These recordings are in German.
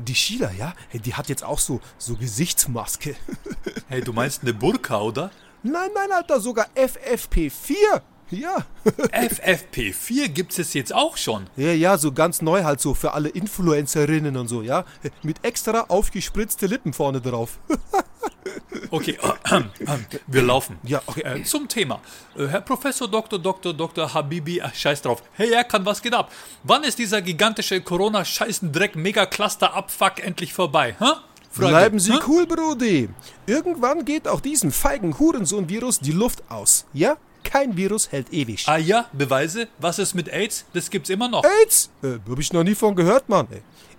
Die Sheila, ja, hey, die hat jetzt auch so, so Gesichtsmaske. Hey, du meinst eine Burka, oder? nein, nein, Alter, sogar FFP4. Ja. FFP4 gibt's es jetzt auch schon. Ja, ja, so ganz neu halt so für alle Influencerinnen und so, ja. Mit extra aufgespritzte Lippen vorne drauf. Okay, wir laufen. Ja, okay. Äh, zum Thema. Äh, Herr Professor Dr. Dr. Dr. Habibi, äh, scheiß drauf. Hey, Erkan, was geht ab? Wann ist dieser gigantische Corona-Scheißen-Dreck-Mega-Cluster-Abfuck endlich vorbei? Hä? Frage. Bleiben Sie Hä? cool, Brudi. Irgendwann geht auch diesem feigen Hurensohn-Virus die Luft aus. Ja? Kein Virus hält ewig. Ah ja, Beweise? Was ist mit AIDS? Das gibt's immer noch. AIDS? Äh, hab ich noch nie von gehört, Mann.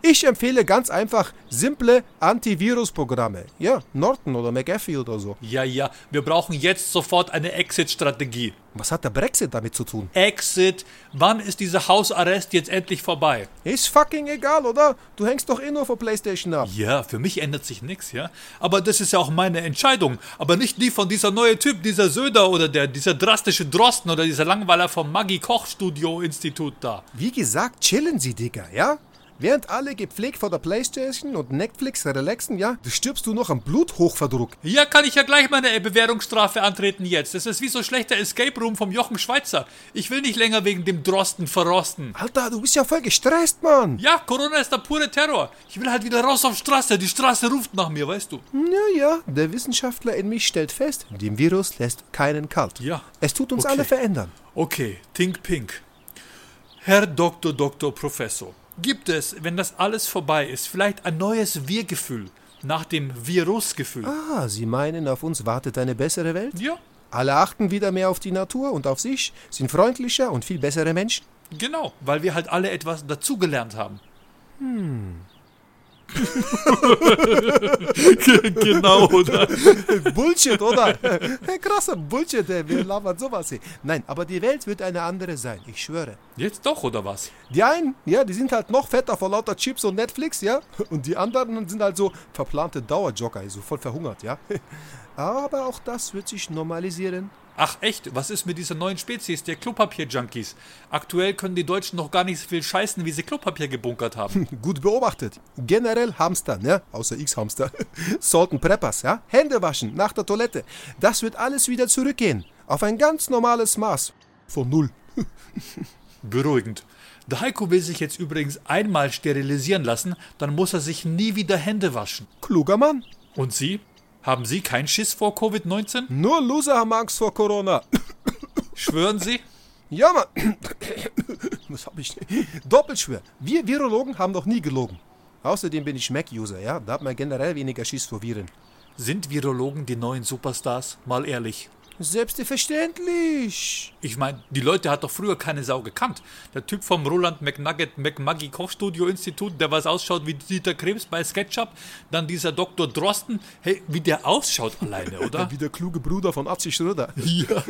Ich empfehle ganz einfach simple Antivirus-Programme. Ja, Norton oder McAfee oder so. Ja, ja, wir brauchen jetzt sofort eine Exit-Strategie. Was hat der Brexit damit zu tun? Exit. Wann ist dieser Hausarrest jetzt endlich vorbei? Ist fucking egal, oder? Du hängst doch eh nur vor Playstation ab. Ja, für mich ändert sich nichts, ja. Aber das ist ja auch meine Entscheidung. Aber nicht die von dieser neue Typ, dieser Söder oder der, dieser drastische Drosten oder dieser Langweiler vom Maggi Koch Studio Institut da. Wie gesagt, chillen Sie, Digga, ja? Während alle gepflegt vor der Playstation und Netflix relaxen, ja, stirbst du noch am Bluthochdruck. Ja, kann ich ja gleich meine äh, Bewährungsstrafe antreten jetzt. Das ist wie so schlechter Escape Room vom Jochen Schweizer. Ich will nicht länger wegen dem Drosten verrosten. Alter, du bist ja voll gestresst, Mann. Ja, Corona ist der pure Terror. Ich will halt wieder raus auf Straße. Die Straße ruft nach mir, weißt du. Naja, der Wissenschaftler in mich stellt fest, dem Virus lässt keinen kalt. Ja. Es tut uns Okay. alle verändern. Okay, think pink. Herr Doktor, Doktor, Professor, gibt es, wenn das alles vorbei ist, vielleicht ein neues Wir-Gefühl nach dem Virusgefühl? Ah, Sie meinen, auf uns wartet eine bessere Welt? Ja, Alle achten wieder mehr auf die Natur und auf sich, sind freundlicher und viel bessere Menschen. genau, weil wir halt alle etwas dazugelernt haben. Hm. genau, oder? Bullshit, oder? Krasser Bullshit, ey. Wir labern sowas hier. Nein, aber die Welt wird eine andere sein, ich schwöre. Jetzt doch, oder was? Die einen, ja, die sind halt noch fetter vor lauter Chips und Netflix, ja. Und die anderen sind halt so verplante Dauerjogger, so voll verhungert, ja. Aber auch das wird sich normalisieren. Ach echt, was ist mit dieser neuen Spezies der Klopapier-Junkies? Aktuell können die Deutschen noch gar nicht so viel scheißen, wie sie Klopapier gebunkert haben. Gut beobachtet. Generell Hamstern, ja, außer X-Hamster. Salten Preppers, ja. Hände waschen nach der Toilette. Das wird alles wieder zurückgehen. Auf ein ganz normales Maß. Von null. Beruhigend. Der Heiko will sich jetzt übrigens einmal sterilisieren lassen, dann muss er sich nie wieder Hände waschen. Kluger Mann. Und Sie? Haben Sie keinen Schiss vor Covid-19? Nur Loser haben Angst vor Corona. Schwören Sie? Ja, Mann. Was hab ich? Doppelschwör. Wir Virologen haben noch nie gelogen. Außerdem bin ich Mac-User, ja. Da hat man generell weniger Schiss vor Viren. Sind Virologen die neuen Superstars? Mal ehrlich. Selbstverständlich. Ich meine, die Leute hat doch früher keine Sau gekannt. Der Typ vom Roland McNugget McMuggy Kochstudio Institut, der was ausschaut wie Dieter Krebs bei SketchUp, dann dieser Dr. Drosten, hey, wie der ausschaut alleine, oder? Wie der kluge Bruder von Atzi Schröder. Ja.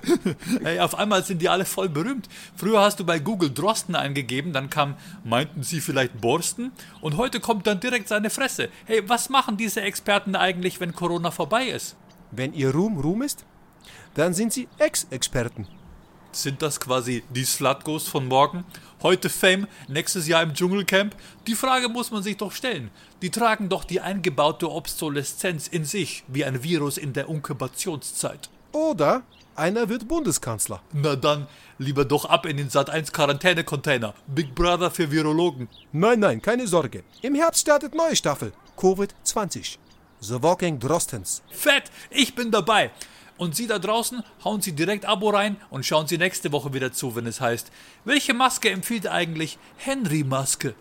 Hey, auf einmal sind die alle voll berühmt. Früher hast du bei Google Drosten eingegeben, dann kam, meinten sie vielleicht Borsten? Und heute kommt dann direkt seine Fresse. Hey, was machen diese Experten eigentlich, wenn Corona vorbei ist? Wenn ihr Ruhm Ruhm ist, dann sind sie Ex-Experten. Sind das quasi die Slutgos von morgen? Heute Fame, nächstes Jahr im Dschungelcamp? Die Frage muss man sich doch stellen. Die tragen doch die eingebaute Obsoleszenz in sich, wie ein Virus in der Inkubationszeit. Oder einer wird Bundeskanzler. Na dann, lieber doch ab in den Sat1 Quarantäne-Container. Big Brother für Virologen. Nein, nein, keine Sorge. Im Herbst startet neue Staffel. Covid-20. The Walking Drostens. Fett, ich bin dabei. Und Sie da draußen, hauen Sie direkt Abo rein und schauen Sie nächste Woche wieder zu, wenn es heißt, welche Maske empfiehlt eigentlich Henry Maske?